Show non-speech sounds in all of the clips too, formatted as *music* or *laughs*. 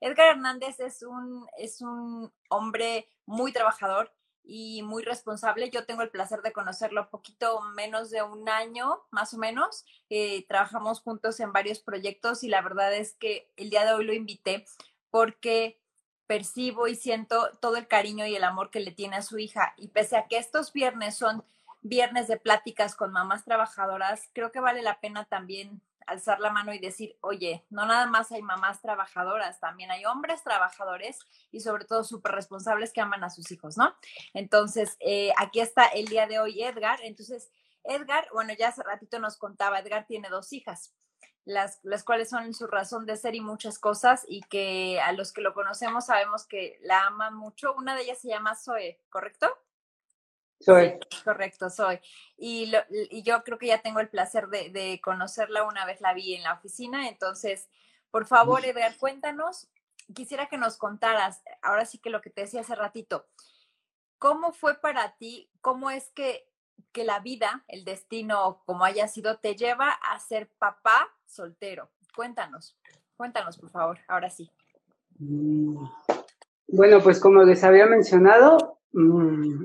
Edgar Hernández es un, es un hombre muy trabajador y muy responsable. Yo tengo el placer de conocerlo poquito menos de un año, más o menos. Eh, trabajamos juntos en varios proyectos y la verdad es que el día de hoy lo invité porque percibo y siento todo el cariño y el amor que le tiene a su hija. Y pese a que estos viernes son viernes de pláticas con mamás trabajadoras, creo que vale la pena también alzar la mano y decir, oye, no nada más hay mamás trabajadoras, también hay hombres trabajadores y sobre todo súper responsables que aman a sus hijos, ¿no? Entonces, eh, aquí está el día de hoy Edgar. Entonces, Edgar, bueno, ya hace ratito nos contaba, Edgar tiene dos hijas. Las, las, cuales son su razón de ser y muchas cosas, y que a los que lo conocemos sabemos que la aman mucho. Una de ellas se llama Zoe, ¿correcto? Soy. correcto, soy. Y, y, yo creo que ya tengo el placer de, de, conocerla una vez la vi en la oficina. Entonces, por favor, Edgar, cuéntanos. Quisiera que nos contaras, ahora sí que lo que te decía hace ratito, ¿cómo fue para ti? ¿Cómo es que, que la vida, el destino, como haya sido, te lleva a ser papá soltero? Cuéntanos, cuéntanos, por favor, ahora sí. Mm, bueno, pues como les había mencionado, mmm,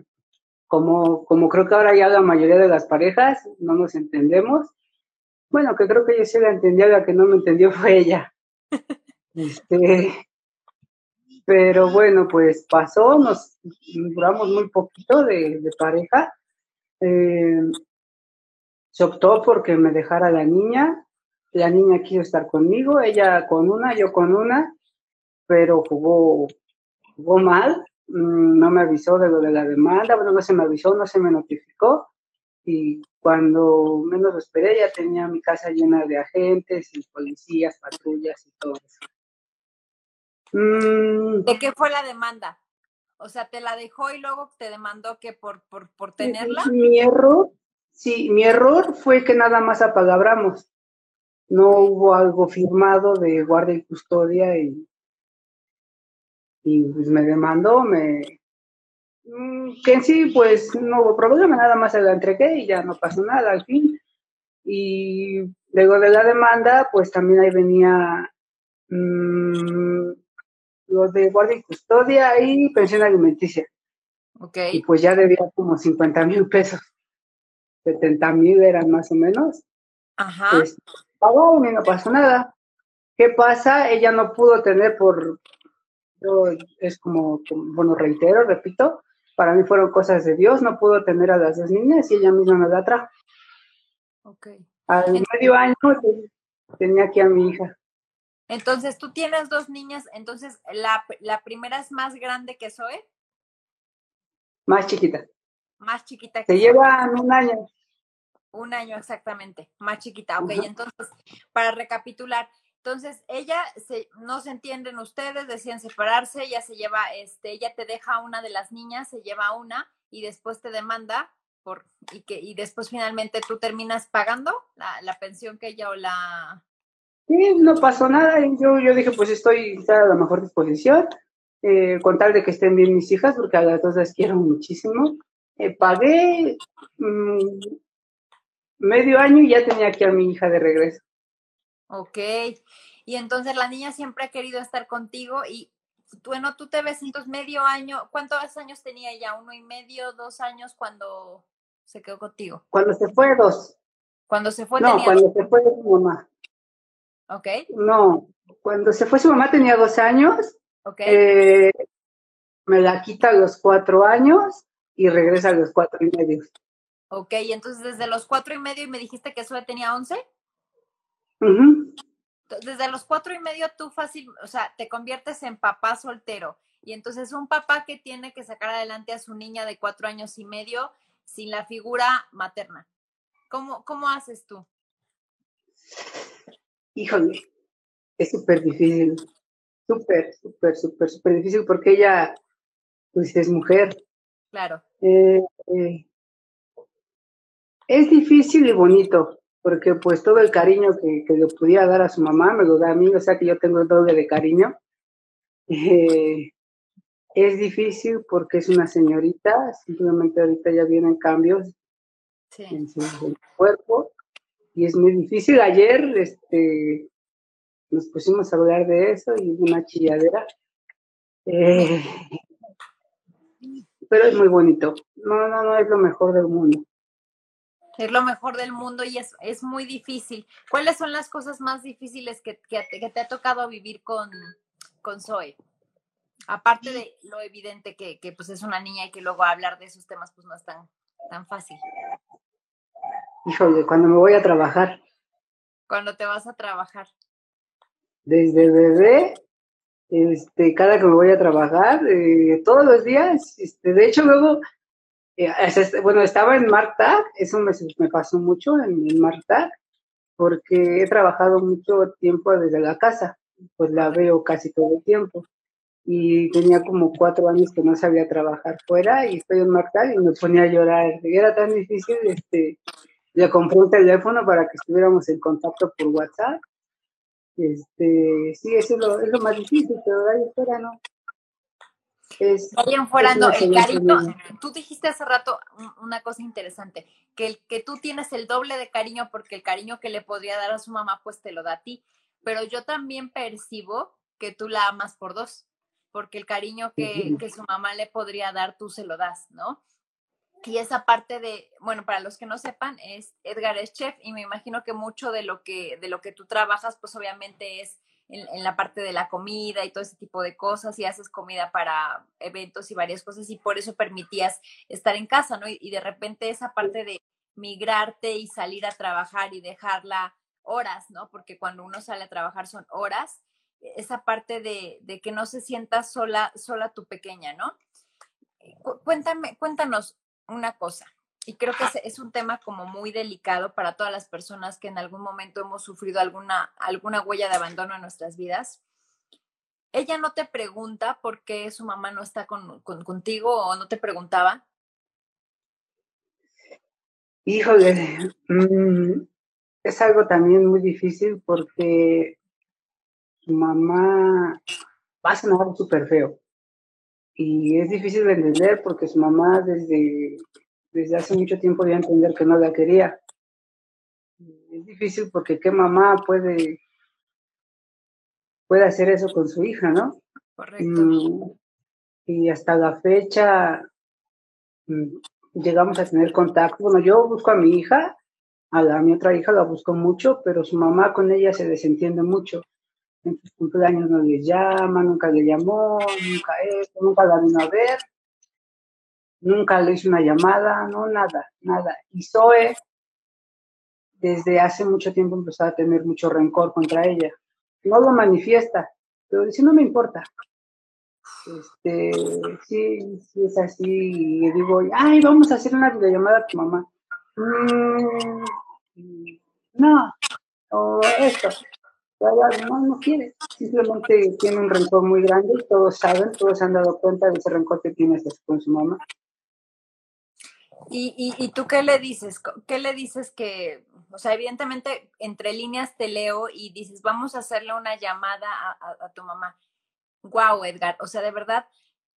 como, como creo que ahora ya la mayoría de las parejas no nos entendemos. Bueno, que creo que yo sí la entendía, la que no me entendió fue ella. *laughs* Este, pero bueno, pues pasó, nos duramos muy poquito de, de pareja. Eh, se optó porque me dejara la niña. La niña quiso estar conmigo, ella con una, yo con una, pero jugó, jugó mal. Mm, no me avisó de lo de la demanda, bueno, no se me avisó, no se me notificó y cuando menos lo esperé ya tenía mi casa llena de agentes y policías, patrullas y todo eso. Mm. ¿De qué fue la demanda? O sea, ¿te la dejó y luego te demandó que por, por, por tenerla? Mi error, sí, mi error fue que nada más apalabramos. No hubo algo firmado de guardia y custodia y y pues me demandó, me mm, que en sí pues no hubo problema, nada más se la entregué y ya no pasó nada al fin. Y luego de la demanda, pues también ahí venía mmm, lo de guardia y custodia y pensión alimenticia. Okay. Y pues ya debía como 50 mil pesos. 70 mil eran más o menos. Ajá. Pues pagó y no pasó nada. ¿Qué pasa? Ella no pudo tener por es como, bueno, reitero, repito, para mí fueron cosas de Dios, no pudo tener a las dos niñas y ella misma me la trajo. Ok. Al medio año tenía aquí a mi hija. Entonces, tú tienes dos niñas, entonces, ¿la, la primera es más grande que Zoe? Más chiquita. Más chiquita que Se llevan un año. Un año exactamente, más chiquita. Ok, entonces, para recapitular, entonces, ella se, no se entienden ustedes, decían separarse, ella se lleva, este, ella te deja una de las niñas, se lleva una y después te demanda por, y que, y después finalmente tú terminas pagando la, la pensión que ella o la Sí, no pasó nada. Yo, yo dije, pues estoy a la mejor disposición, eh, con tal de que estén bien mis hijas, porque a las dos las quiero muchísimo. Eh, pagué mmm, medio año y ya tenía aquí a mi hija de regreso. Ok. Y entonces la niña siempre ha querido estar contigo y bueno, tú te ves entonces medio año, ¿cuántos años tenía ella? ¿Uno y medio, dos años cuando se quedó contigo? Cuando se fue, dos. Cuando se fue, no, tenía cuando se fue su mamá. Ok. No, cuando se fue su mamá tenía dos años. Ok. Eh, me la quita a los cuatro años y regresa a los cuatro y medio. Ok, entonces desde los cuatro y medio y me dijiste que solo tenía once. Desde los cuatro y medio tú fácil, o sea, te conviertes en papá soltero. Y entonces un papá que tiene que sacar adelante a su niña de cuatro años y medio sin la figura materna. ¿Cómo, cómo haces tú? Híjole, es súper difícil. Súper, súper, súper, súper difícil porque ella, pues es mujer. Claro. Eh, eh, es difícil y bonito porque pues todo el cariño que, que, le pudiera dar a su mamá me lo da a mí, o sea que yo tengo el doble de cariño. Eh, es difícil porque es una señorita, simplemente ahorita ya vienen cambios en su cuerpo y es muy difícil. Ayer este, nos pusimos a hablar de eso y una chilladera. Eh, pero es muy bonito. No, no, no es lo mejor del mundo. Es lo mejor del mundo y es, es muy difícil. ¿Cuáles son las cosas más difíciles que, que, te, ha tocado vivir con, con Zoe? Aparte de lo evidente que, que, pues es una niña y que luego hablar de esos temas pues no es tan, tan fácil. Híjole, cuando me voy a trabajar. Cuando te vas a trabajar. Desde bebé, este, cada que me voy a trabajar, eh, todos los días, este, de hecho luego, bueno, estaba en Marta, eso me, pasó mucho en, Marta, porque he trabajado mucho tiempo desde la casa, pues la veo casi todo el tiempo y tenía como cuatro años que no sabía trabajar fuera y estoy en Marta y me ponía a llorar. Era tan difícil, este, le compré un teléfono para que estuviéramos en contacto por WhatsApp. Este, sí, eso es lo, es lo más difícil, pero ahí fuera no. Es, fuera no, el cariño, tú dijiste hace rato una cosa interesante, que el que tú tienes el doble de cariño porque el cariño que le podría dar a su mamá pues te lo da a ti, pero yo también percibo que tú la amas por dos, porque el cariño que, que su mamá le podría dar tú se lo das, ¿no? Y esa parte de, bueno, para los que no sepan, es Edgar es chef y me imagino que mucho de lo que, de lo que tú trabajas, pues obviamente es en, la parte de la comida y todo ese tipo de cosas y haces comida para eventos y varias cosas y por eso permitías estar en casa, ¿no? Y, de repente esa parte de migrarte y salir a trabajar y dejarla horas, ¿no? Porque cuando uno sale a trabajar son horas, esa parte de, de que no se sienta sola, sola tu pequeña, ¿no? Cuéntame, cuéntanos, una cosa, y creo que es, un tema como muy delicado para todas las personas que en algún momento hemos sufrido alguna, alguna huella de abandono en nuestras vidas. Ella no te pregunta por qué su mamá no está con, contigo o no te preguntaba. Híjole, mm, es algo también muy difícil porque su mamá va a sonar súper feo, y es difícil de entender porque su mamá desde, desde hace mucho tiempo dio a entender que no la quería. Es difícil porque qué mamá puede, puede hacer eso con su hija, ¿no? Correcto. Mm, y hasta la fecha mm, llegamos a tener contacto. Bueno, yo busco a mi hija, a, la, a mi otra hija la busco mucho, pero su mamá con ella se desentiende mucho en sus cumpleaños no le llama, nunca le llamó, nunca esto, nunca la vino a ver, nunca le hizo una llamada, no, nada, nada. Y Zoe, desde hace mucho tiempo empezó a tener mucho rencor contra ella. No lo manifiesta, pero dice, no me importa. Este, sí, es así, y digo, ay, vamos a hacer una videollamada a tu mamá. Mm, no, o esto no, no quiere, simplemente tiene un rencor muy grande y todos saben, todos han dado cuenta de ese rencor que tiene con su mamá. ¿Y, y, tú qué le dices? ¿Qué le dices que, o sea, evidentemente entre líneas te leo y dices, vamos a hacerle una llamada a, tu mamá? Wow, Edgar, o sea, de verdad,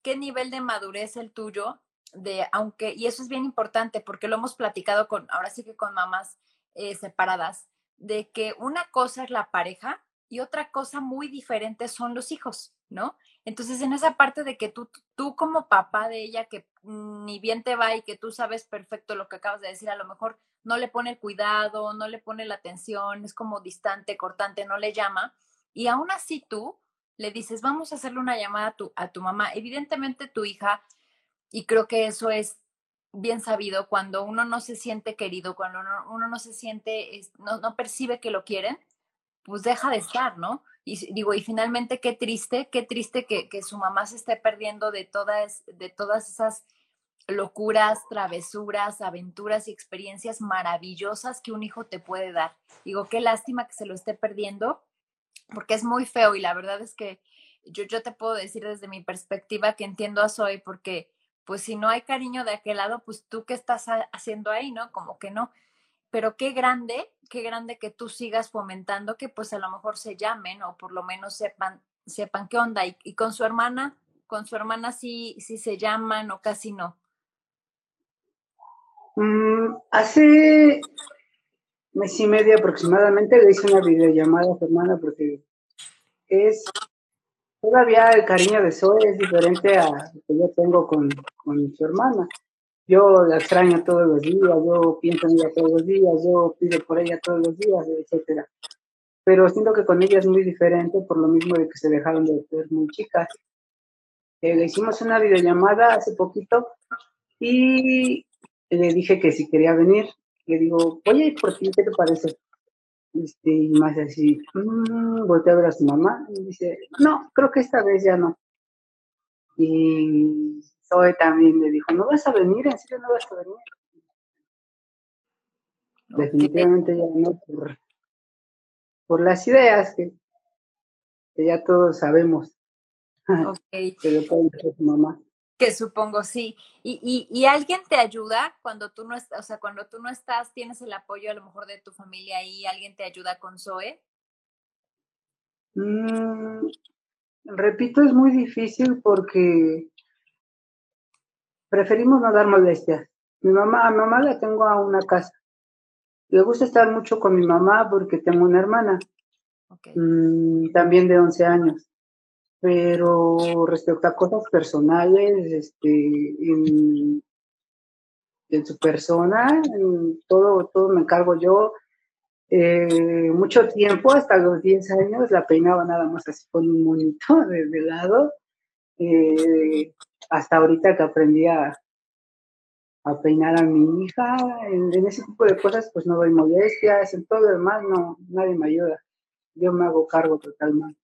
¿qué nivel de madurez el tuyo? De, aunque, y eso es bien importante porque lo hemos platicado con, ahora sí que con mamás eh, separadas, de que una cosa es la pareja y otra cosa muy diferente son los hijos, ¿no? Entonces, en esa parte de que tú, tú como papá de ella, que ni bien te va y que tú sabes perfecto lo que acabas de decir, a lo mejor no le pone el cuidado, no le pone la atención, es como distante, cortante, no le llama, y aún así tú le dices, vamos a hacerle una llamada a tu, a tu mamá. Evidentemente tu hija, y creo que eso es bien sabido, cuando uno no se siente querido, cuando uno, no se siente, no, no, percibe que lo quieren, pues deja de estar, ¿no? Y digo, y finalmente qué triste, qué triste que, que su mamá se esté perdiendo de todas, de todas esas locuras, travesuras, aventuras y experiencias maravillosas que un hijo te puede dar. Digo, qué lástima que se lo esté perdiendo, porque es muy feo y la verdad es que yo, yo te puedo decir desde mi perspectiva que entiendo a Zoe porque pues si no hay cariño de aquel lado, pues tú qué estás haciendo ahí, ¿no? Como que no. Pero qué grande, qué grande que tú sigas fomentando que pues a lo mejor se llamen o por lo menos sepan, sepan qué onda. Y, con su hermana, con su hermana sí, sí se llaman o casi no. Mm, hace mes y medio aproximadamente le hice una videollamada a su hermana porque es todavía el cariño de Zoe es diferente a lo que yo tengo con, con su hermana. Yo la extraño todos los días, yo pienso en ella todos los días, yo pido por ella todos los días, etcétera. Pero siento que con ella es muy diferente por lo mismo de que se dejaron de ser muy chicas. Eh, le hicimos una videollamada hace poquito y le dije que si quería venir. Le digo, oye, por ti, ¿qué te parece? Este, y más así, mmm, volteé a ver a su mamá y dice, no, creo que esta vez ya no. Y Zoe también le dijo, ¿no vas a venir? ¿En serio no vas a venir? Definitivamente ya no, por, por las ideas que, que, ya todos sabemos. Ok. *laughs* Pero su mamá. Que supongo sí. ¿Y, y, y alguien te ayuda cuando tú no estás, o sea, cuando tú no estás, tienes el apoyo a lo mejor de tu familia y alguien te ayuda con Zoe? Mm, repito, es muy difícil porque preferimos no dar molestias. Mi mamá, a mi mamá la tengo a una casa. Le gusta estar mucho con mi mamá porque tengo una hermana, Okay. mm, también de 11 años. Pero respecto a cosas personales, este, en, en su persona, en todo, todo me encargo yo. Eh, mucho tiempo, hasta los 10 años, la peinaba nada más así con un monito *laughs* de, de lado. Eh, hasta ahorita que aprendí a, peinar a mi hija, en, en, ese tipo de cosas pues no doy molestias, en todo lo demás no, nadie me ayuda. Yo me hago cargo totalmente.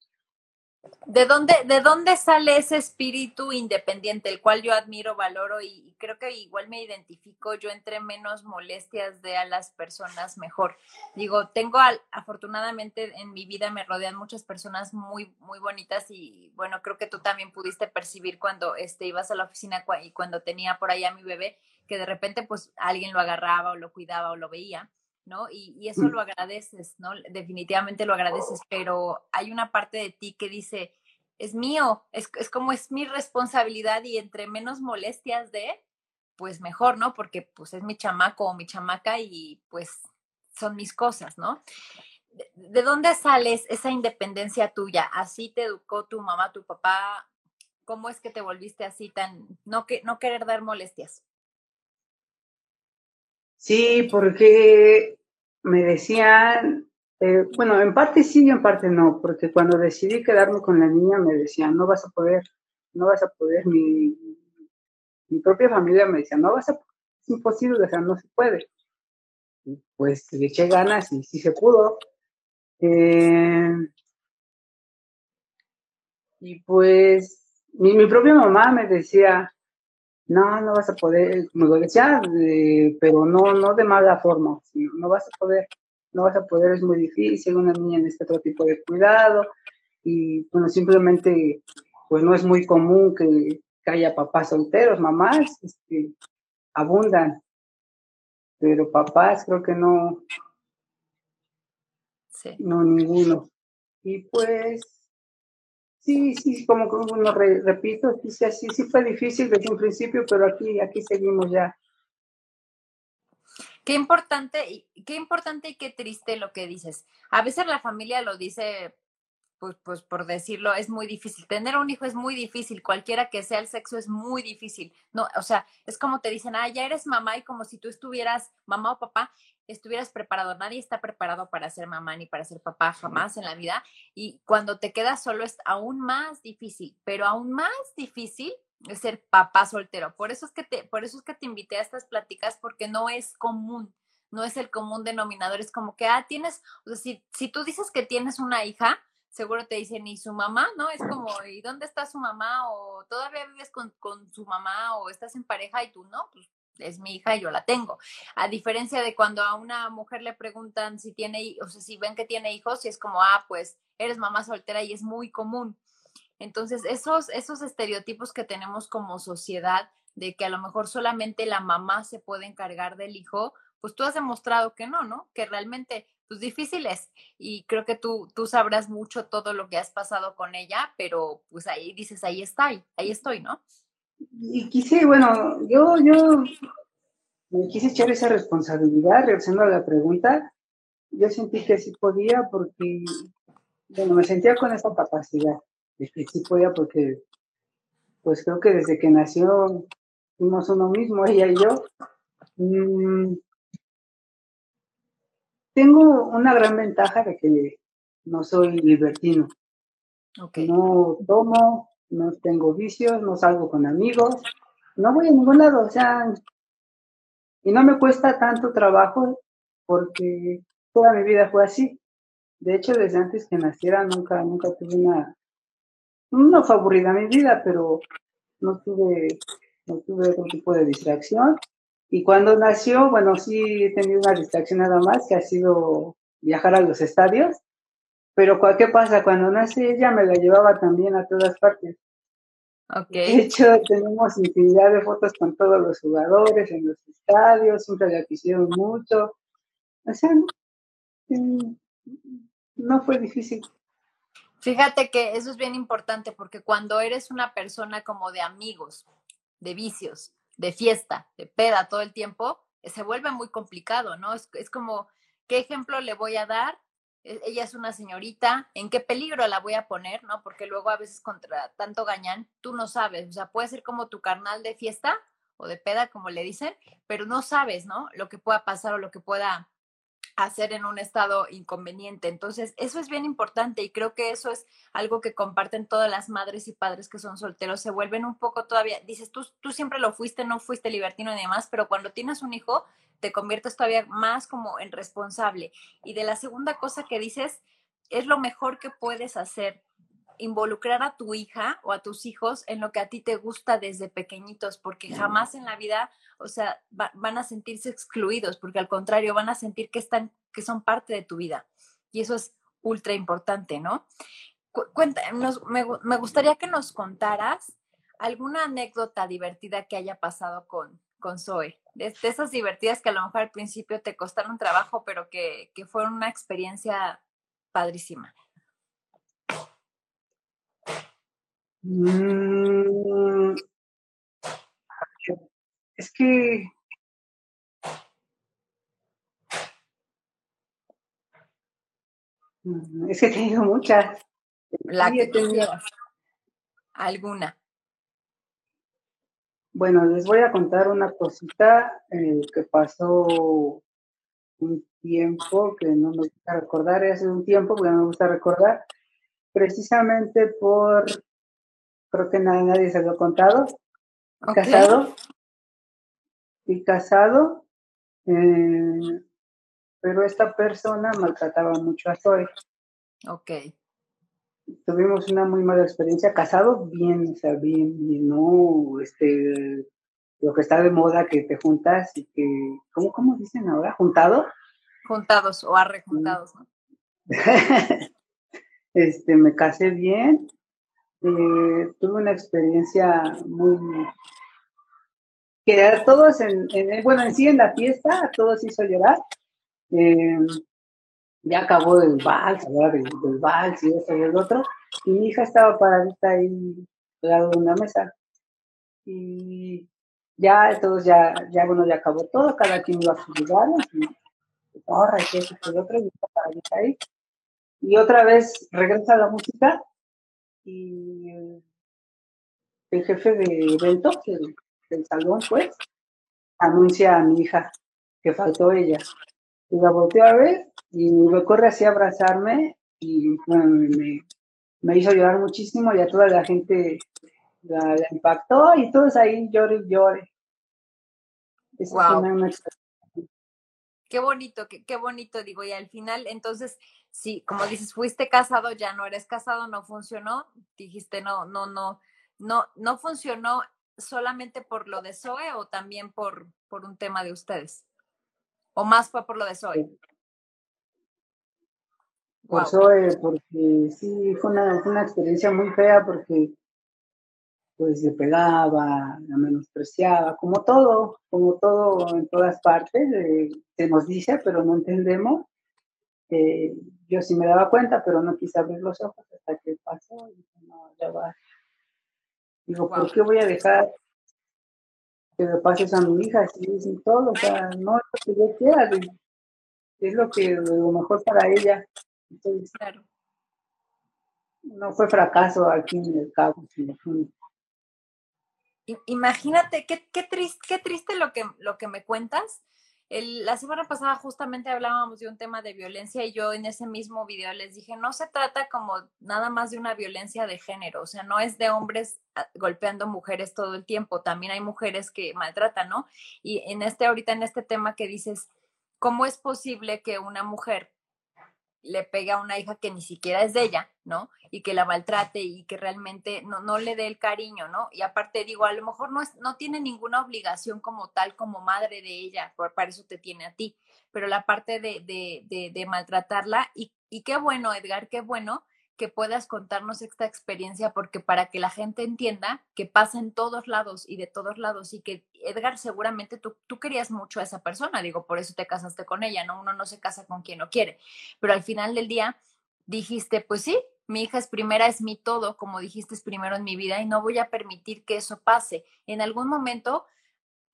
¿De dónde, ¿De dónde sale ese espíritu independiente, el cual yo admiro, valoro y, creo que igual me identifico? Yo entre menos molestias de a las personas, mejor. Digo, tengo al, afortunadamente en mi vida me rodean muchas personas muy, muy bonitas y bueno, creo que tú también pudiste percibir cuando este, ibas a la oficina y cuando tenía por allá mi bebé, que de repente pues alguien lo agarraba o lo cuidaba o lo veía. ¿No? Y, y, eso lo agradeces, ¿no? Definitivamente lo agradeces, pero hay una parte de ti que dice, es mío, es, es como es mi responsabilidad y entre menos molestias de, pues mejor, ¿no? Porque pues es mi chamaco o mi chamaca y pues son mis cosas, ¿no? ¿De, de dónde sales esa independencia tuya? ¿Así te educó tu mamá, tu papá? ¿Cómo es que te volviste así tan, no, que, no querer dar molestias? Sí, porque me decían, eh, bueno, en parte sí y en parte no, porque cuando decidí quedarme con la niña me decían, no vas a poder, no vas a poder, mi, mi propia familia me decía, no vas a, es imposible, o sea, no se puede. Pues le eché ganas y sí se pudo. Eh, y pues mi, mi propia mamá me decía, no, no vas a poder, me lo decía, eh, pero no, no de mala forma, sino, no vas a poder, no vas a poder, es muy difícil, una niña necesita otro tipo de cuidado, y bueno, simplemente, pues no es muy común que, que haya papás solteros, mamás, este, abundan, pero papás creo que no, sí. no ninguno. Y pues, Sí, sí, como, como lo re, repito, sí, sí, sí fue difícil desde un principio, pero aquí, aquí seguimos ya. Qué importante, qué importante y qué triste lo que dices. A veces la familia lo dice, pues, pues por decirlo, es muy difícil. Tener un hijo es muy difícil, cualquiera que sea el sexo es muy difícil. No, o sea, es como te dicen, ah, ya eres mamá y como si tú estuvieras mamá o papá, estuvieras preparado. Nadie está preparado para ser mamá ni para ser papá jamás en la vida. Y cuando te quedas solo es aún más difícil, pero aún más difícil es ser papá soltero. Por eso es que te, por eso es que te invité a estas pláticas, porque no es común, no es el común denominador. Es como que, ah, tienes, o sea, si, si tú dices que tienes una hija, seguro te dicen, ¿y su mamá? ¿No? Es como, ¿y dónde está su mamá? O todavía vives con, con su mamá o estás en pareja y tú no, pues es mi hija y yo la tengo. A diferencia de cuando a una mujer le preguntan si tiene, o sea, si ven que tiene hijos, y es como, ah, pues eres mamá soltera y es muy común. Entonces, esos, esos estereotipos que tenemos como sociedad de que a lo mejor solamente la mamá se puede encargar del hijo, pues tú has demostrado que no, ¿no? Que realmente, pues difícil es. Y creo que tú, tú sabrás mucho todo lo que has pasado con ella, pero pues ahí dices, ahí está, ahí estoy, ¿no? y quise, bueno, yo, yo me quise echar esa responsabilidad, regresando a la pregunta, yo sentí que sí podía porque, bueno, me sentía con esa capacidad de que sí podía porque, pues creo que desde que nació fuimos uno mismo, ella y yo. Mm, tengo una gran ventaja de que no soy libertino. No tomo, no tengo vicios, no salgo con amigos, no voy a ningún lado, o sea, y no me cuesta tanto trabajo porque toda mi vida fue así. De hecho, desde antes que naciera nunca, nunca tuve una, no fue aburrida mi vida, pero no tuve, no tuve otro tipo de distracción. Y cuando nació, bueno, sí he tenido una distracción nada más, que ha sido viajar a los estadios. Pero ¿qué pasa? Cuando nace ella me la llevaba también a todas partes. Okay. De hecho, tenemos infinidad de fotos con todos los jugadores en los estadios, siempre la quisieron mucho. O sea, no fue difícil. Fíjate que eso es bien importante porque cuando eres una persona como de amigos, de vicios, de fiesta, de peda todo el tiempo, se vuelve muy complicado, ¿no? Es, es como, ¿qué ejemplo le voy a dar? E, ella es una señorita, ¿en qué peligro la voy a poner? ¿No? Porque luego a veces contra tanto gañán, tú no sabes, o sea, puede ser como tu carnal de fiesta o de peda, como le dicen, pero no sabes, ¿no? Lo que pueda pasar o lo que pueda hacer en un estado inconveniente. Entonces, eso es bien importante y creo que eso es algo que comparten todas las madres y padres que son solteros. Se vuelven un poco todavía, dices, tú, tú siempre lo fuiste, no fuiste libertino ni demás, pero cuando tienes un hijo, te conviertes todavía más como en responsable. Y de la segunda cosa que dices, es lo mejor que puedes hacer involucrar a tu hija o a tus hijos en lo que a ti te gusta desde pequeñitos, porque jamás en la vida, o sea, van a sentirse excluidos, porque al contrario, van a sentir que están, que son parte de tu vida. Y eso es ultra importante, ¿no? Cuenta, me, me, gustaría que nos contaras alguna anécdota divertida que haya pasado con, con Zoe. De, esas divertidas que a lo mejor al principio te costaron trabajo, pero que, que fueron una experiencia padrísima. Mm, es que mm, es que he tenido muchas. La que tenía ¿Alguna? Bueno, les voy a contar una cosita eh, que pasó un tiempo que no me gusta recordar, hace un tiempo que no me gusta recordar, precisamente por creo que nadie, se lo ha contado. Casado. Y casado, eh, pero esta persona maltrataba mucho a Zoe. Ok. Tuvimos una muy mala experiencia. Casado, bien, o sea, bien, bien, no, este, lo que está de moda, que te juntas y que, ¿cómo, cómo dicen ahora? ¿Juntado? Juntados o arrejuntados, ¿no? *laughs* este, me casé bien, eh, tuve una experiencia muy que todos en, bueno en sí en la fiesta a todos hizo llorar. Eh, ya acabó el vals hablaba del, vals y eso y el otro y mi hija estaba paradita ahí al lado de una mesa. Y ya todos ya ya bueno ya acabó todo cada quien iba a su lugar y ahora y eso y el otro y está ahí. Y otra vez regresa la música y el jefe de eventos del, salón, pues, anuncia a mi hija que faltó ella. Y la volteó a ver y me corre así a abrazarme y me, hizo llorar muchísimo y a toda la gente la, impactó y todos ahí llore y llore. Qué bonito, qué, qué bonito, digo, y al final, entonces, sí, como dices, fuiste casado, ya no eres casado, no funcionó, dijiste no, no, no, no, no funcionó solamente por lo de Zoe o también por, por un tema de ustedes? ¿O más fue por lo de Zoe? Por Zoe, porque sí, fue una, fue una experiencia muy fea porque pues le pegaba, la menospreciaba, como todo, como todo en todas partes, eh, se nos dice, pero no entendemos. Eh, yo sí me daba cuenta, pero no quise abrir los ojos hasta que pasó. Y no, ya va. Digo, ¿por qué voy a dejar? que me pases a mi hija, así es todo, o sea, no es lo que yo quiera, es lo que lo mejor para ella. Entonces, claro. No fue fracaso aquí en el cabo, sino Imagínate, qué, qué, triste, qué triste lo que, lo que me cuentas. El, la semana pasada justamente hablábamos de un tema de violencia y yo en ese mismo video les dije, no se trata como nada más de una violencia de género, o sea, no es de hombres ah, golpeando mujeres todo el tiempo, también hay mujeres que maltratan, ¿no? Y en este, ahorita en este tema que dices, ¿cómo es posible que una mujer le pegue a una hija que ni siquiera es de ella, ¿no? Y que la maltrate y que realmente no, no le dé el cariño, ¿no? Y aparte digo, a lo mejor no, es, no tiene ninguna obligación como tal, como madre de ella, por, para eso te tiene a ti, pero la parte de, de, de, de maltratarla y, y qué bueno, Edgar, qué bueno que puedas contarnos esta experiencia, porque para que la gente entienda que pasa en todos lados y de todos lados, y que Edgar, seguramente tú, tú querías mucho a esa persona, digo, por eso te casaste con ella, ¿no? Uno no se casa con quien no quiere, pero al final del día dijiste, pues sí, mi hija es primera, es mi todo, como dijiste, es primero en mi vida y no voy a permitir que eso pase. En algún momento,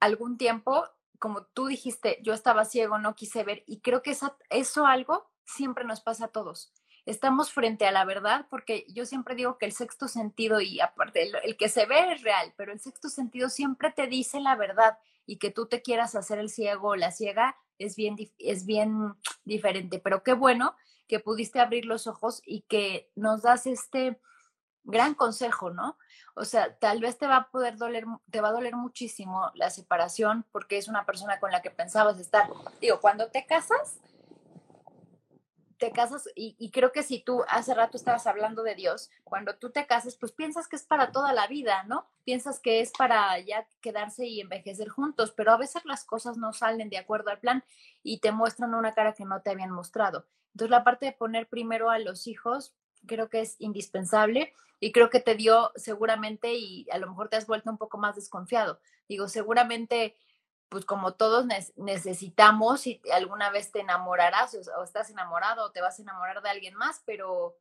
algún tiempo, como tú dijiste, yo estaba ciego, no quise ver y creo que eso algo siempre nos pasa a todos estamos frente a la verdad, porque yo siempre digo que el sexto sentido, y aparte, el, que se ve es real, pero el sexto sentido siempre te dice la verdad y que tú te quieras hacer el ciego o la ciega es bien, es bien diferente. Pero qué bueno que pudiste abrir los ojos y que nos das este gran consejo, ¿no? O sea, tal vez te va a poder doler, te va a doler muchísimo la separación porque es una persona con la que pensabas estar. Digo, cuando te casas, te casas, y, creo que si tú hace rato estabas hablando de Dios, cuando tú te casas, pues piensas que es para toda la vida, ¿no? Piensas que es para ya quedarse y envejecer juntos, pero a veces las cosas no salen de acuerdo al plan y te muestran una cara que no te habían mostrado. Entonces la parte de poner primero a los hijos creo que es indispensable y creo que te dio seguramente y a lo mejor te has vuelto un poco más desconfiado. Digo, seguramente pues como todos necesitamos y alguna vez te enamorarás o, estás enamorado o te vas a enamorar de alguien más, pero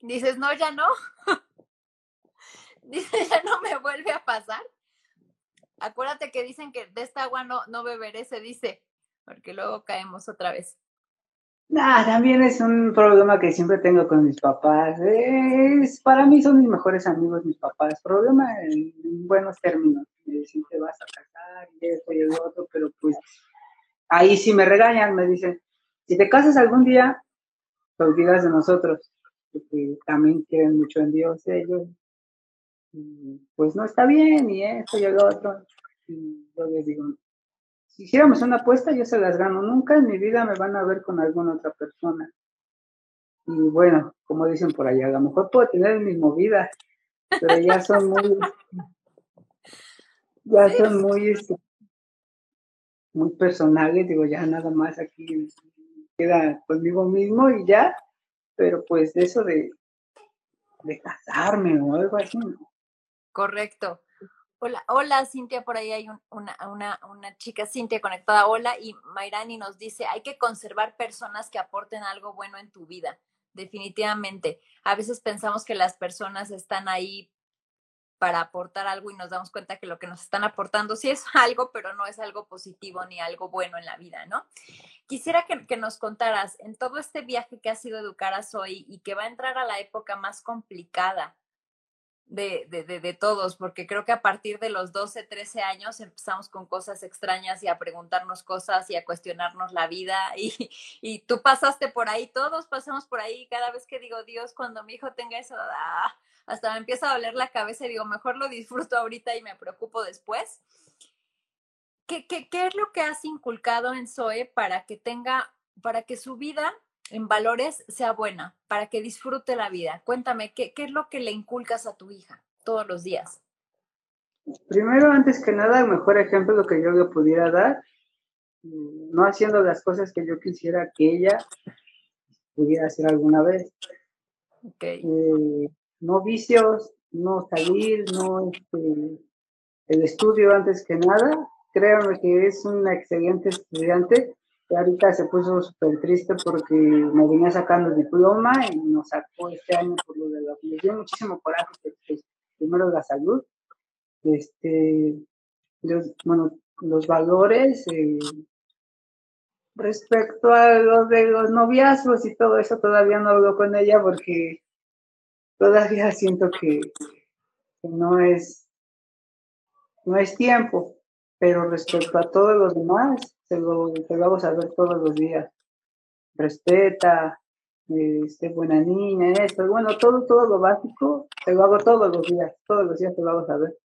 dices, no, ya no. *laughs* dices, ya no me vuelve a pasar. Acuérdate que dicen que de esta agua no, no beberé, se dice, porque luego caemos otra vez. Ah, también es un problema que siempre tengo con mis papás. Para mí son mis mejores amigos mis papás. Problema en, buenos términos. Me dicen, te vas a casar y esto y el otro, pero pues ahí sí me regañan, me dicen, si te casas algún día, te olvidas de nosotros, porque también quieren mucho en Dios ellos. pues no está bien y esto y el otro. Y yo les digo, si hiciéramos una apuesta, yo se las gano. Nunca en mi vida me van a ver con alguna otra persona. Y bueno, como dicen por allá, a lo mejor puedo tener mi movida, pero ya son muy, ya son muy, este, muy personales, digo, ya nada más aquí queda conmigo mismo y ya, pero pues eso de, de casarme o algo así. Correcto. Hola, hola Cintia, por ahí hay una, una, una, chica, Cintia conectada, hola, y Mayrani nos dice, hay que conservar personas que aporten algo bueno en tu vida, definitivamente. A veces pensamos que las personas están ahí para aportar algo y nos damos cuenta que lo que nos están aportando sí es algo, pero no es algo positivo ni algo bueno en la vida, ¿no? Quisiera que, que nos contaras en todo este viaje que ha sido educar a Zoe y que va a entrar a la época más complicada de, de, de, todos, porque creo que a partir de los 12, 13 años empezamos con cosas extrañas y a preguntarnos cosas y a cuestionarnos la vida *laughs* y, y tú pasaste por ahí, todos pasamos por ahí, cada vez que digo, Dios, cuando mi hijo tenga eso, ah, hasta me empieza a doler la cabeza y digo, mejor lo disfruto ahorita y me preocupo después. ¿Qué, qué, qué es lo que has inculcado en Zoe para que tenga, para que su vida en valores sea buena, para que disfrute la vida. Cuéntame, ¿qué, ¿qué, es lo que le inculcas a tu hija todos los días? Primero, antes que nada, el mejor ejemplo lo que yo le pudiera dar, mm, no haciendo las cosas que yo quisiera que ella pudiera hacer alguna vez. Okay. Eh, no vicios, no salir, no este, el estudio antes que nada. Créanme que es una excelente estudiante ahorita se puso súper triste porque me venía sacando el diploma y nos sacó este año por lo de la... Me dio muchísimo coraje, primero la salud. Este, bueno, los valores eh, respecto a los de los noviazgos y todo eso, todavía no hablo con ella porque todavía siento que, no es no es tiempo, pero respecto a todos los demás, se lo, vamos a ver todos los días. Respeta, este, buena niña, esto, bueno, todo, todo lo básico, se lo hago todos los días, todos los días se lo vamos a ver.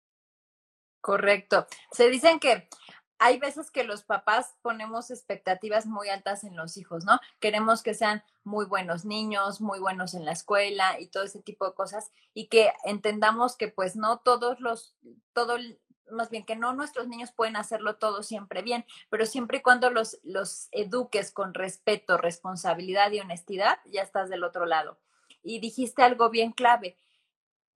Correcto. Se dicen que hay veces que los papás ponemos expectativas muy altas en los hijos, ¿no? Queremos que sean muy buenos niños, muy buenos en la escuela y todo ese tipo de cosas y que entendamos que pues no todos los, todo, más bien que no nuestros niños pueden hacerlo todo siempre bien, pero siempre y cuando los, los eduques con respeto, responsabilidad y honestidad, ya estás del otro lado. Y dijiste algo bien clave.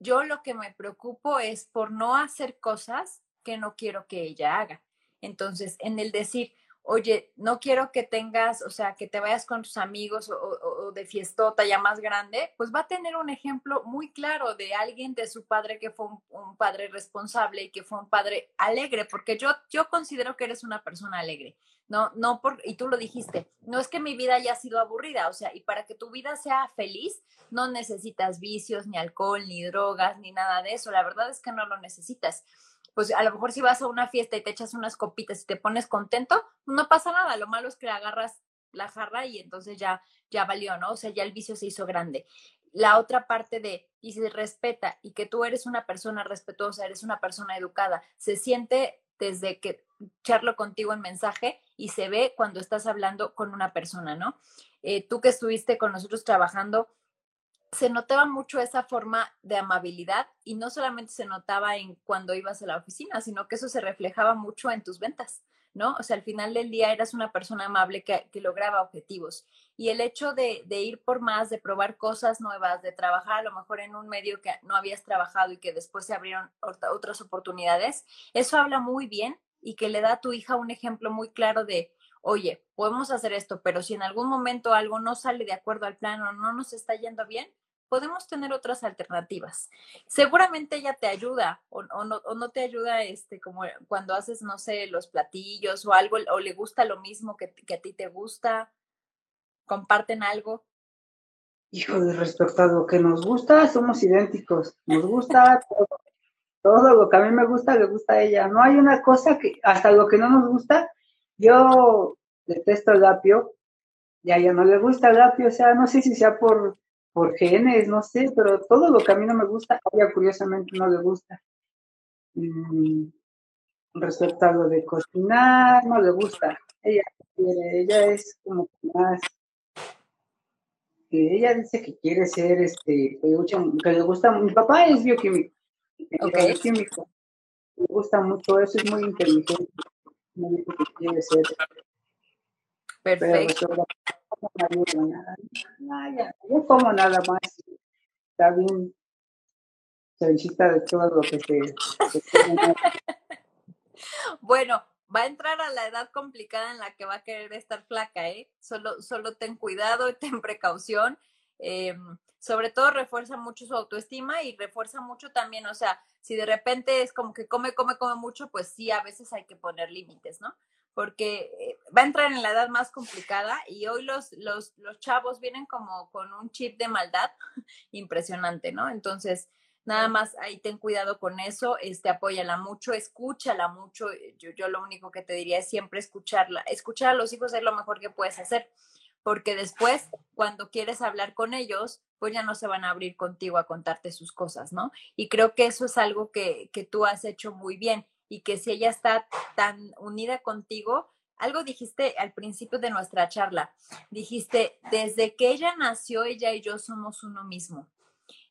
Yo lo que me preocupo es por no hacer cosas que no quiero que ella haga. Entonces, en el decir, oye, no quiero que tengas, o sea, que te vayas con tus amigos o, de fiestota ya más grande, pues va a tener un ejemplo muy claro de alguien de su padre que fue un, padre responsable y que fue un padre alegre, porque yo, yo considero que eres una persona alegre. No, no por, y tú lo dijiste, no es que mi vida haya sido aburrida, o sea, y para que tu vida sea feliz, no necesitas vicios, ni alcohol, ni drogas, ni nada de eso. La verdad es que no lo necesitas pues a lo mejor si vas a una fiesta y te echas unas copitas y te pones contento, no pasa nada. Lo malo es que agarras la jarra y entonces ya, ya valió, ¿no? O sea, ya el vicio se hizo grande. La otra parte de, y se respeta, y que tú eres una persona respetuosa, eres una persona educada, se siente desde que charlo contigo en mensaje y se ve cuando estás hablando con una persona, ¿no? Eh, tú que estuviste con nosotros trabajando, se notaba mucho esa forma de amabilidad y no solamente se notaba en cuando ibas a la oficina, sino que eso se reflejaba mucho en tus ventas, ¿no? O sea, al final del día eras una persona amable que, lograba objetivos. Y el hecho de, ir por más, de probar cosas nuevas, de trabajar a lo mejor en un medio que no habías trabajado y que después se abrieron otras oportunidades, eso habla muy bien y que le da a tu hija un ejemplo muy claro de, oye, podemos hacer esto, pero si en algún momento algo no sale de acuerdo al plan o no nos está yendo bien, podemos tener otras alternativas. Seguramente ella te ayuda o, no, te ayuda este, como cuando haces, no sé, los platillos o algo, o le gusta lo mismo que, a ti te gusta, comparten algo. Hijo, de respecto a lo que nos gusta, somos idénticos. Nos gusta todo. Todo lo que a mí me gusta, le gusta a ella. No hay una cosa que, hasta lo que no nos gusta, yo detesto el apio y a ella no le gusta el apio. O sea, no sé si sea por por genes, no sé, pero todo lo que a mí no me gusta, a ella curiosamente no le gusta. Mm, respecto a lo de cocinar, no le gusta. Ella quiere, ella es como más que ella dice que quiere ser este que, le gusta mi papá es bioquímico okay. químico le gusta mucho eso es muy inteligente perfecto yo como nada más. Está bien. Felicita de todo lo que se. *laughs* bueno, va a entrar a la edad complicada en la que va a querer estar flaca, ¿eh? Solo, solo ten cuidado y ten precaución. Em, sobre todo refuerza mucho su autoestima y refuerza mucho también, o sea, si de repente es como que come, come, come mucho, pues sí, a veces hay que poner límites, ¿no? porque eh, va a entrar en la edad más complicada y hoy los, los, los chavos vienen como con un chip de maldad *laughs* impresionante, ¿no? Entonces, nada más ahí ten cuidado con eso, este, apóyala mucho, escúchala mucho. Yo, yo lo único que te diría es siempre escucharla. Escuchar a los hijos es lo mejor que puedes hacer, porque después, cuando quieres hablar con ellos, pues ya no se van a abrir contigo a contarte sus cosas, ¿no? Y creo que eso es algo que, que tú has hecho muy bien y que si ella está tan unida contigo, algo dijiste al principio de nuestra charla, dijiste, desde que ella nació, ella y yo somos uno mismo.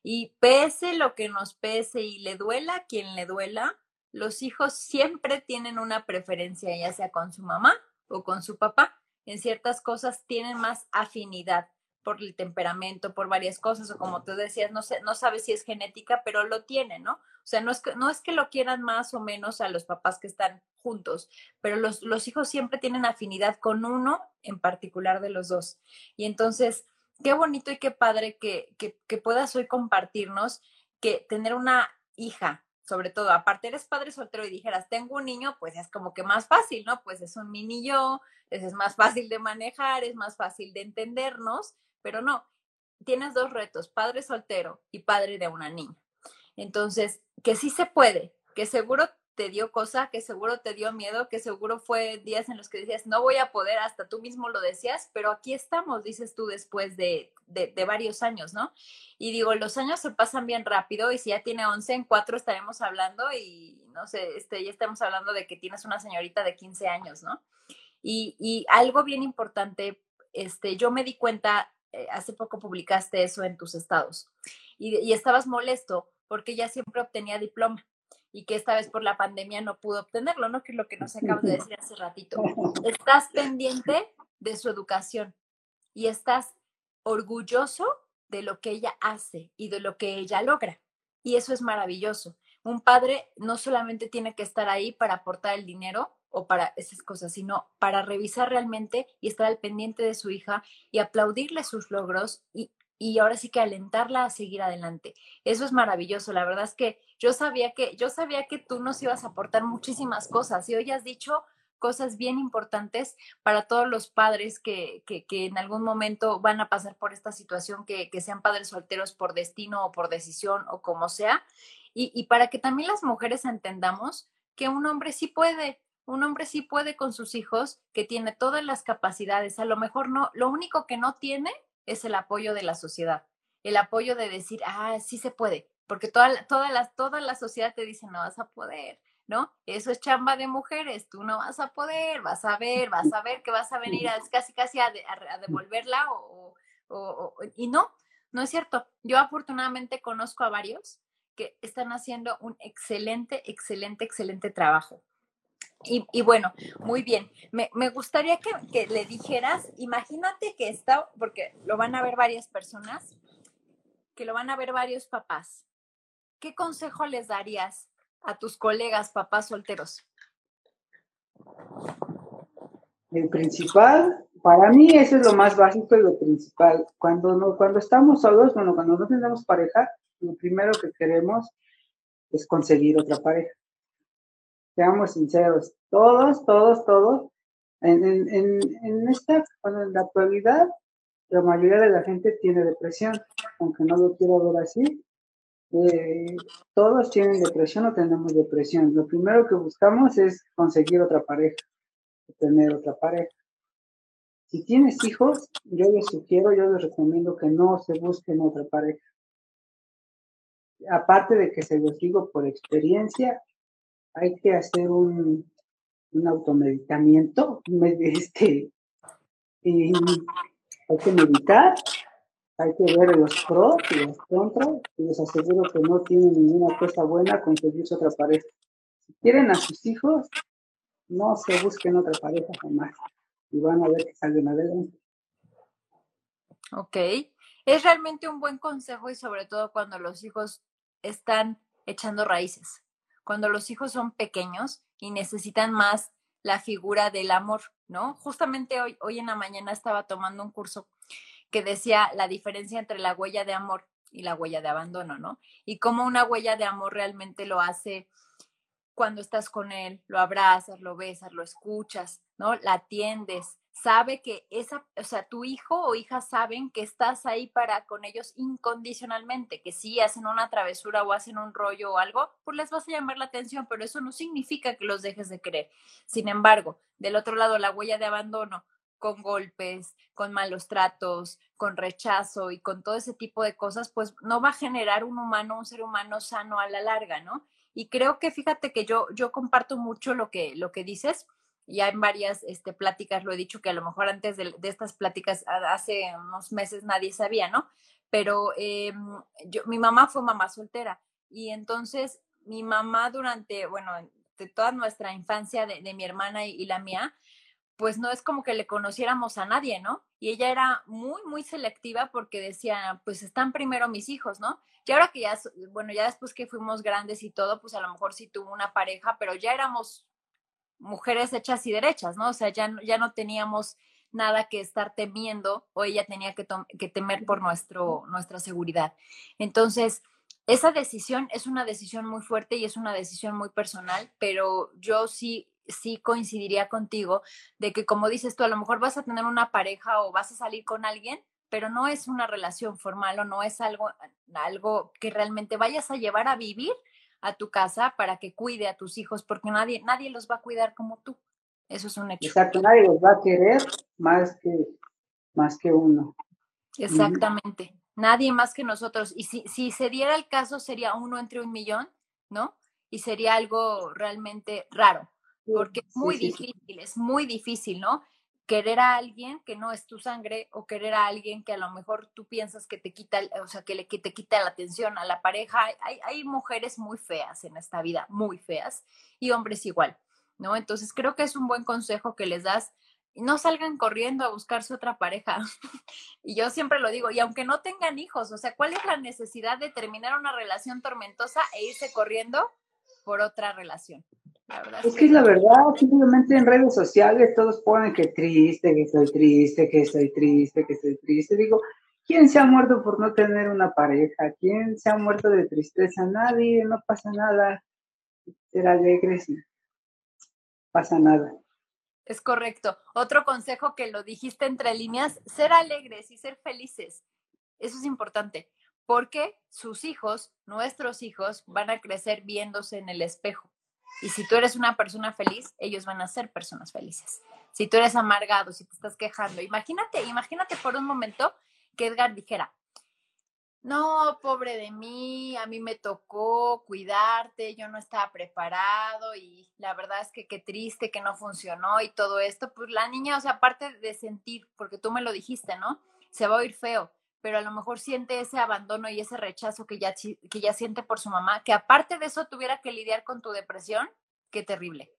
Y pese lo que nos pese y le duela a quien le duela, los hijos siempre tienen una preferencia, ya sea con su mamá o con su papá. En ciertas cosas tienen más afinidad por el temperamento, por varias cosas, o como tú decías, no, sé, no sabes si es genética, pero lo tiene, ¿no? O sea, no es, que, no es que lo quieran más o menos a los papás que están juntos, pero los, los hijos siempre tienen afinidad con uno en particular de los dos. Y entonces, qué bonito y qué padre que, que, que puedas hoy compartirnos que tener una hija sobre todo, aparte eres padre soltero y dijeras, tengo un niño, pues es como que más fácil, ¿no? Pues es un mini yo, es más fácil de manejar, es más fácil de entendernos, pero no, tienes dos retos, padre soltero y padre de una niña. Entonces, que sí se puede, que seguro te dio cosa, que seguro te dio miedo, que seguro fue días en los que decías, no voy a poder, hasta tú mismo lo decías, pero aquí estamos, dices tú, después de, de, varios años, ¿no? Y digo, los años se pasan bien rápido y si ya tiene 11, en cuatro estaremos hablando y, no sé, este, ya estamos hablando de que tienes una señorita de 15 años, ¿no? Y, y algo bien importante, este, yo me di cuenta, eh, hace poco publicaste eso en tus estados y, y estabas molesto porque ella siempre obtenía diploma y que esta vez por la pandemia no pudo obtenerlo, ¿no? Que es lo que nos acabas de decir hace ratito. Estás pendiente de su educación y estás orgulloso de lo que ella hace y de lo que ella logra. Y eso es maravilloso. Un padre no solamente tiene que estar ahí para aportar el dinero o para esas cosas, sino para revisar realmente y estar al pendiente de su hija y aplaudirle sus logros y, y ahora sí que alentarla a seguir adelante. Eso es maravilloso. La verdad es que yo sabía que, yo sabía que tú nos ibas a aportar muchísimas cosas y hoy has dicho cosas bien importantes para todos los padres que, que, que en algún momento van a pasar por esta situación, que, que, sean padres solteros por destino o por decisión o como sea, y, y para que también las mujeres entendamos que un hombre sí puede, un hombre sí puede con sus hijos, que tiene todas las capacidades, a lo mejor no, lo único que no tiene es el apoyo de la sociedad, el apoyo de decir, ah, sí se puede, porque toda, toda, la, toda la sociedad te dice, no vas a poder, ¿no? Eso es chamba de mujeres, tú no vas a poder, vas a ver, vas a ver que vas a venir a, casi casi a, devolverla o, y no, no es cierto. Yo afortunadamente conozco a varios que están haciendo un excelente, excelente, excelente trabajo. Y, bueno, muy bien. Me, gustaría que, que, le dijeras, imagínate que está, porque lo van a ver varias personas, que lo van a ver varios papás. ¿qué consejo les darías a tus colegas papás solteros? El principal, para mí eso es lo más básico y lo principal. Cuando, no, cuando estamos solos, bueno, cuando no tenemos pareja, lo primero que queremos es conseguir otra pareja. Seamos sinceros, todos, todos, todos, en, en, en esta, en la actualidad, la mayoría de la gente tiene depresión, aunque no lo quiero ver así, eh, todos tienen depresión o tenemos depresión. Lo primero que buscamos es conseguir otra pareja, tener otra pareja. Si tienes hijos, yo les sugiero, yo les recomiendo que no se busquen otra pareja. Aparte de que se los digo por experiencia, hay que hacer un, un automedicamiento, *laughs* este, hay que meditar hay que ver los pros y los contras y les aseguro que no tienen ninguna cosa buena conseguirse otra pareja. Si quieren a sus hijos, no se busquen otra pareja jamás y van a ver que salen adelante. Ok, es realmente un buen consejo y sobre todo cuando los hijos están echando raíces, cuando los hijos son pequeños y necesitan más la figura del amor, ¿no? Justamente hoy, hoy en la mañana estaba tomando un curso que decía la diferencia entre la huella de amor y la huella de abandono, ¿no? Y cómo una huella de amor realmente lo hace cuando estás con él, lo abrazas, lo besas, lo escuchas, ¿no? La atiendes, sabe que esa, o sea, tu hijo o hija saben que estás ahí para con ellos incondicionalmente, que si hacen una travesura o hacen un rollo o algo, pues les vas a llamar la atención, pero eso no significa que los dejes de querer. Sin embargo, del otro lado, la huella de abandono, con golpes, con malos tratos, con rechazo y con todo ese tipo de cosas, pues no va a generar un humano, un ser humano sano a la larga, ¿no? Y creo que fíjate que yo, yo comparto mucho lo que, lo que dices. Ya en varias este, pláticas lo he dicho que a lo mejor antes de, estas pláticas hace unos meses nadie sabía, ¿no? Pero em, yo, mi mamá fue mamá soltera y entonces mi mamá durante, bueno, de toda nuestra infancia de, de mi hermana y la mía, pues no es como que le conociéramos a nadie, ¿no? Y ella era muy, muy selectiva porque decía, pues están primero mis hijos, ¿no? Y ahora que ya, bueno, ya después que fuimos grandes y todo, pues a lo mejor sí tuvo una pareja, pero ya éramos mujeres hechas y derechas, ¿no? O sea, ya, ya no teníamos nada que estar temiendo o ella tenía que, temer por nuestro, nuestra seguridad. Entonces, esa decisión es una decisión muy fuerte y es una decisión muy personal, pero yo sí sí coincidiría contigo de que como dices tú, a lo mejor vas a tener una pareja o vas a salir con alguien, pero no es una relación formal o no es algo, algo que realmente vayas a llevar a vivir a tu casa para que cuide a tus hijos, porque nadie, nadie los va a cuidar como tú. Eso es un hecho. Exacto, nadie los va a querer más que, más que uno. Exactamente nadie más que nosotros. Y si, si se diera el caso, sería uno entre un millón, ¿no? Y sería algo realmente raro, porque es muy difícil, es muy difícil, ¿no? Querer a alguien que no es tu sangre o querer a alguien que a lo mejor tú piensas que te quita, o sea, que, le, que te quita la atención a la pareja. Hay, hay mujeres muy feas en esta vida, muy feas, y hombres igual, ¿no? Entonces creo que es un buen consejo que les das no salgan corriendo a buscarse otra pareja. *laughs* y yo siempre lo digo, y aunque no tengan hijos, o sea, ¿cuál es la necesidad de terminar una relación tormentosa e irse corriendo por otra relación? Es, que, es la verdad, simplemente en redes sociales todos ponen que triste, que estoy triste, que estoy triste, que estoy triste. Digo, ¿quién se ha muerto por no tener una pareja? ¿Quién se ha muerto de tristeza? Nadie, no pasa nada. Ser alegres y pasa nada. Es correcto. Otro consejo que lo dijiste entre líneas, ser alegres y ser felices. Eso es importante, porque sus hijos, nuestros hijos, van a crecer viéndose en el espejo. Y si tú eres una persona feliz, ellos van a ser personas felices. Si tú eres amargado, si te estás quejando, imagínate, imagínate por un momento que Edgar dijera, no, pobre de mí, a mí me tocó cuidarte, yo no estaba preparado y la verdad es que qué triste que no funcionó y todo esto, pues la niña, o sea, aparte de sentir, porque tú me lo dijiste, ¿no? Se va a oír feo, pero a lo mejor siente ese abandono y ese rechazo que ya, que ya siente por su mamá, que aparte de eso tuviera que lidiar con tu depresión, qué terrible.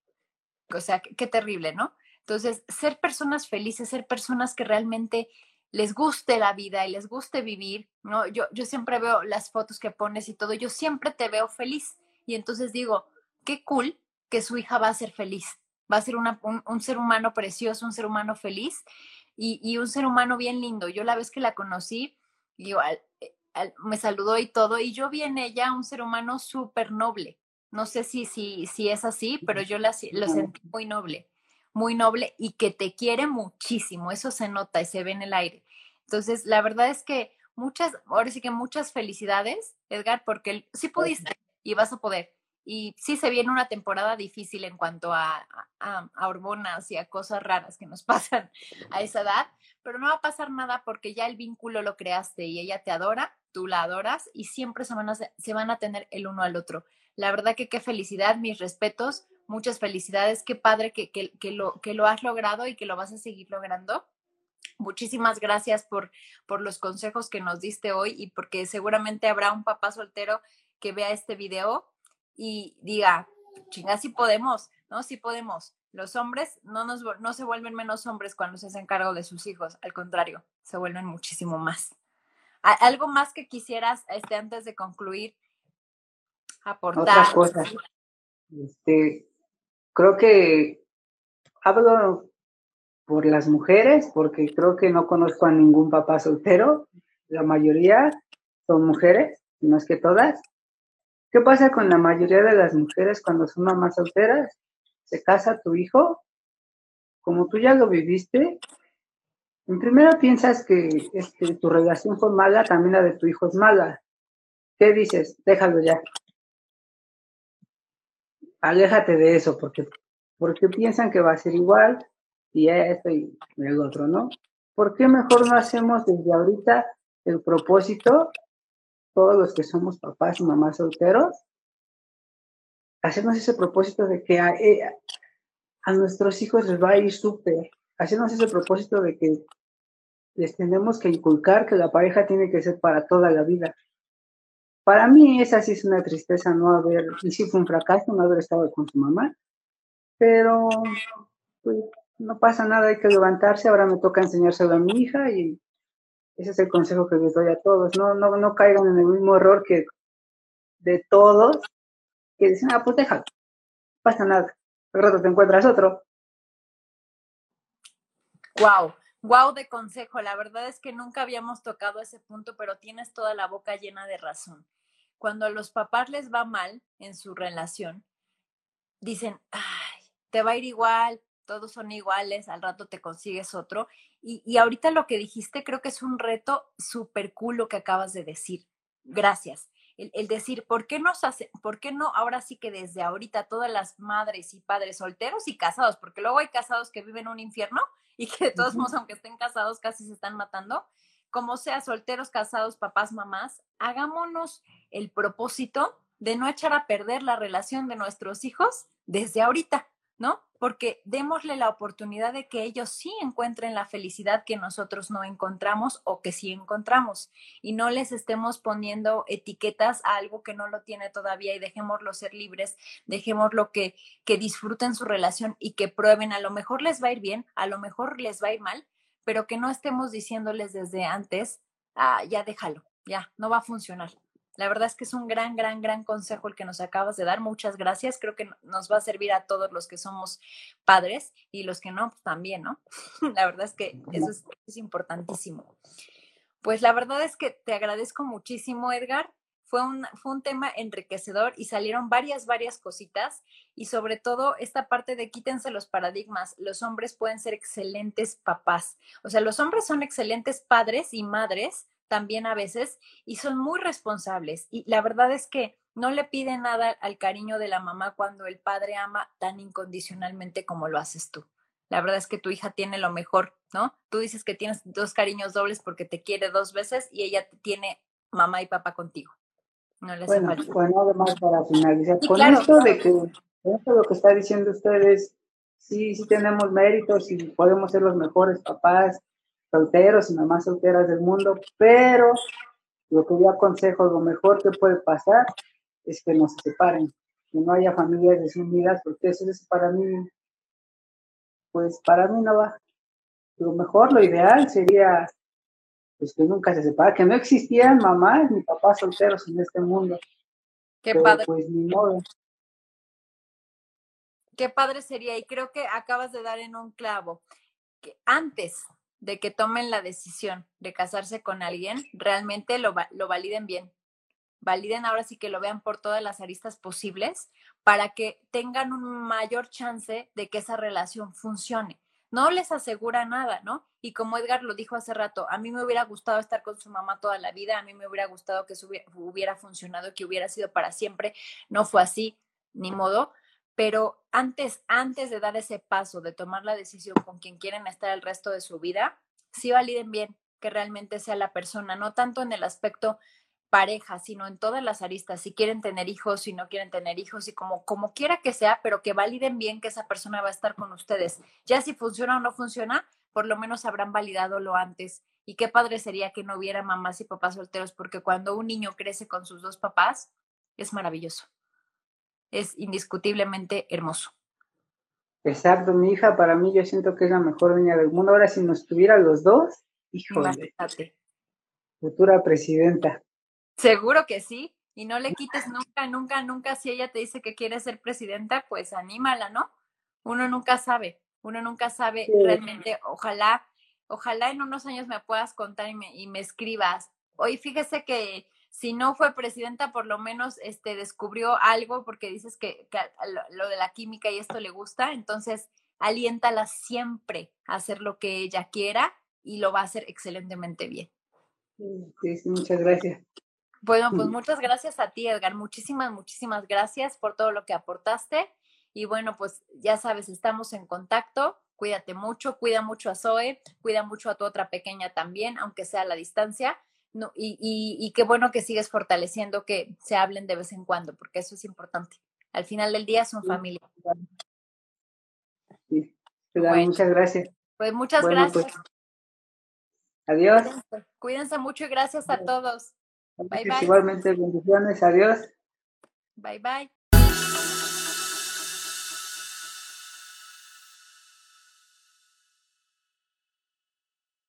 O sea, qué terrible, ¿no? Entonces, ser personas felices, ser personas que realmente les guste la vida y les guste vivir, ¿no? Yo, yo siempre veo las fotos que pones y todo, yo siempre te veo feliz. Y entonces digo, qué cool que su hija va a ser feliz, va a ser un, ser humano precioso, un ser humano feliz y, un ser humano bien lindo. Yo la vez que la conocí, igual, eh, me saludó y todo, y yo vi en ella un ser humano súper noble. No sé si, si, si es así, pero yo la, lo sentí muy noble, muy noble y que te quiere muchísimo. Eso se nota y se ve en el aire. Entonces, la verdad es que muchas, ahora sí que muchas felicidades, Edgar, porque sí pudiste y vas a poder. Y sí se viene una temporada difícil en cuanto a, a, hormonas y a cosas raras que nos *laughs* pasan a esa edad, pero no va a pasar nada porque ya el vínculo lo creaste y ella te adora, tú la adoras y siempre se van a, se van a tener el uno al otro. La verdad que qué felicidad, mis respetos, muchas felicidades, qué padre que, que, que, lo, que lo has logrado y que lo vas a seguir logrando. Muchísimas gracias por, por los consejos que nos diste hoy y porque seguramente habrá un papá soltero que vea este video y diga, chinga, sí podemos, ¿no? Sí podemos. Los hombres no, nos, no se vuelven menos hombres cuando se hacen cargo de sus hijos, al contrario, se vuelven muchísimo más. ¿Algo más que quisieras, este, antes de concluir, aportar? Otra cosa. Este, creo que hablo por las mujeres, porque creo que no conozco a ningún papá soltero, la mayoría son mujeres, no es que todas. ¿Qué pasa con la mayoría de las mujeres cuando son mamás solteras? Se casa tu hijo, como tú ya lo viviste, en primero piensas que este, tu relación fue mala, también la de tu hijo es mala. ¿Qué dices? Déjalo ya. Aléjate de eso, porque, porque piensan que va a ser igual, y esto y el otro, ¿no? ¿Por qué mejor no hacemos desde ahorita el propósito, todos los que somos papás y mamás solteros, hacernos ese propósito de que a, eh, a nuestros hijos les va a ir súper, hacernos ese propósito de que les tenemos que inculcar que la pareja tiene que ser para toda la vida. Para mí esa sí es una tristeza no haber, y sí fue un fracaso no haber estado con su mamá, pero pues, no pasa nada, hay que levantarse, ahora me toca enseñárselo a mi hija y ese es el consejo que les doy a todos, no, no, no caigan en el mismo error que de todos, que dicen, ah, pues no pasa nada, al rato te encuentras otro. Wow, wow de consejo, la verdad es que nunca habíamos tocado ese punto, pero tienes toda la boca llena de razón. cuando a los papás les va mal en su relación, dicen, ay, te va a ir igual, todos son iguales, al rato te consigues otro. Y, y ahorita lo que dijiste creo que es un reto súper cool lo que acabas de decir. Gracias. El, el, decir, ¿por qué, nos hace, ¿por qué no ahora sí que desde ahorita todas las madres y padres solteros y casados, porque luego hay casados que viven un infierno y que de todos modos, aunque estén casados, casi se están matando, como sea, solteros, casados, papás, mamás, hagámonos el propósito de no echar a perder la relación de nuestros hijos desde ahorita, ¿no? Porque démosle la oportunidad de que ellos sí encuentren la felicidad que nosotros no encontramos o que sí encontramos y no les estemos poniendo etiquetas a algo que no lo tiene todavía y dejémoslo ser libres, dejémoslo que, que disfruten su relación y que prueben, a lo mejor les va a ir bien, a lo mejor les va a ir mal, pero que no estemos diciéndoles desde antes, ah, ya déjalo, ya, no va a funcionar. La verdad es que es un gran, gran, gran consejo el que nos acabas de dar. Muchas gracias. Creo que nos va a servir a todos los que somos padres y los que no, pues también, ¿no? *laughs* La verdad es que eso es, es importantísimo. Pues la verdad es que te agradezco muchísimo, Edgar fue un, fue un tema enriquecedor y salieron varias, varias cositas y sobre todo esta parte de quítense los paradigmas. Los hombres pueden ser excelentes papás. O sea, los hombres son excelentes padres y madres también a veces y son muy responsables. Y la verdad es que no le piden nada al cariño de la mamá cuando el padre ama tan incondicionalmente como lo haces tú. La verdad es que tu hija tiene lo mejor, ¿no? Tú dices que tienes dos cariños dobles porque te quiere dos veces y ella tiene mamá y papá contigo. No les bueno, bueno, además para finalizar, con esto de que esto lo que está diciendo ustedes, sí, sí tenemos méritos y podemos ser los mejores papás solteros y mamás solteras del mundo, pero lo que yo aconsejo, lo mejor que puede pasar es que nos separen, que no haya familias desunidas, porque eso es para mí, pues para mí no va. Lo mejor, lo ideal sería pues que nunca se separa, que no existían mamás ni papás solteros en este mundo. Qué padre. Pues ni modo. Qué padre sería, y creo que acabas de dar en un clavo, que antes de que tomen la decisión de casarse con alguien, realmente lo, lo validen bien. Validen ahora sí que lo vean por todas las aristas posibles para que tengan un mayor chance de que esa relación funcione no les asegura nada, ¿no? Y como Edgar lo dijo hace rato, a mí me hubiera gustado estar con su mamá toda la vida, a mí me hubiera gustado que eso hubiera funcionado, que hubiera sido para siempre, no fue así, ni modo, pero antes, antes de dar ese paso, de tomar la decisión con quien quieren estar el resto de su vida, sí validen bien que realmente sea la persona, no tanto en el aspecto pareja, sino en todas las aristas, si quieren tener hijos, si no quieren tener hijos y como, como quiera que sea, pero que validen bien que esa persona va a estar con ustedes. Ya si funciona o no funciona, por lo menos habrán validado lo antes. Y qué padre sería que no hubiera mamás y papás solteros, porque cuando un niño crece con sus dos papás, es maravilloso. Es indiscutiblemente hermoso. Exacto, mi hija para mí yo siento que es la mejor niña del mundo. Ahora si nos tuviera los dos, híjole, futura presidenta. Seguro que sí. Y no le quites nunca, nunca, nunca. Si ella te dice que quiere ser presidenta, pues anímala, ¿no? Uno nunca sabe. Uno nunca sabe realmente. Ojalá, ojalá en unos años me puedas contar y me, y me escribas. Hoy fíjese que si no fue presidenta, por lo menos este, descubrió algo porque dices que, que lo, lo, de la química y esto le gusta. Entonces, aliéntala siempre a hacer lo que ella quiera y lo va a hacer excelentemente bien. Sí, sí muchas gracias. Bueno, pues muchas gracias a ti, Edgar. Muchísimas, muchísimas gracias por todo lo que aportaste. Y bueno, pues ya sabes, estamos en contacto. Cuídate mucho, cuida mucho a Zoe, cuida mucho a tu otra pequeña también, aunque sea a la distancia. No, y, y, y qué bueno que sigues fortaleciendo que se hablen de vez en cuando, porque eso es importante. Al final del día son familia. Sí. Bueno, muchas gracias. Pues muchas bueno, gracias. Pues, adiós. Cuídense, cuídense mucho y gracias a todos. Bye, bye. Igualmente, bendiciones. Adiós. Bye, bye.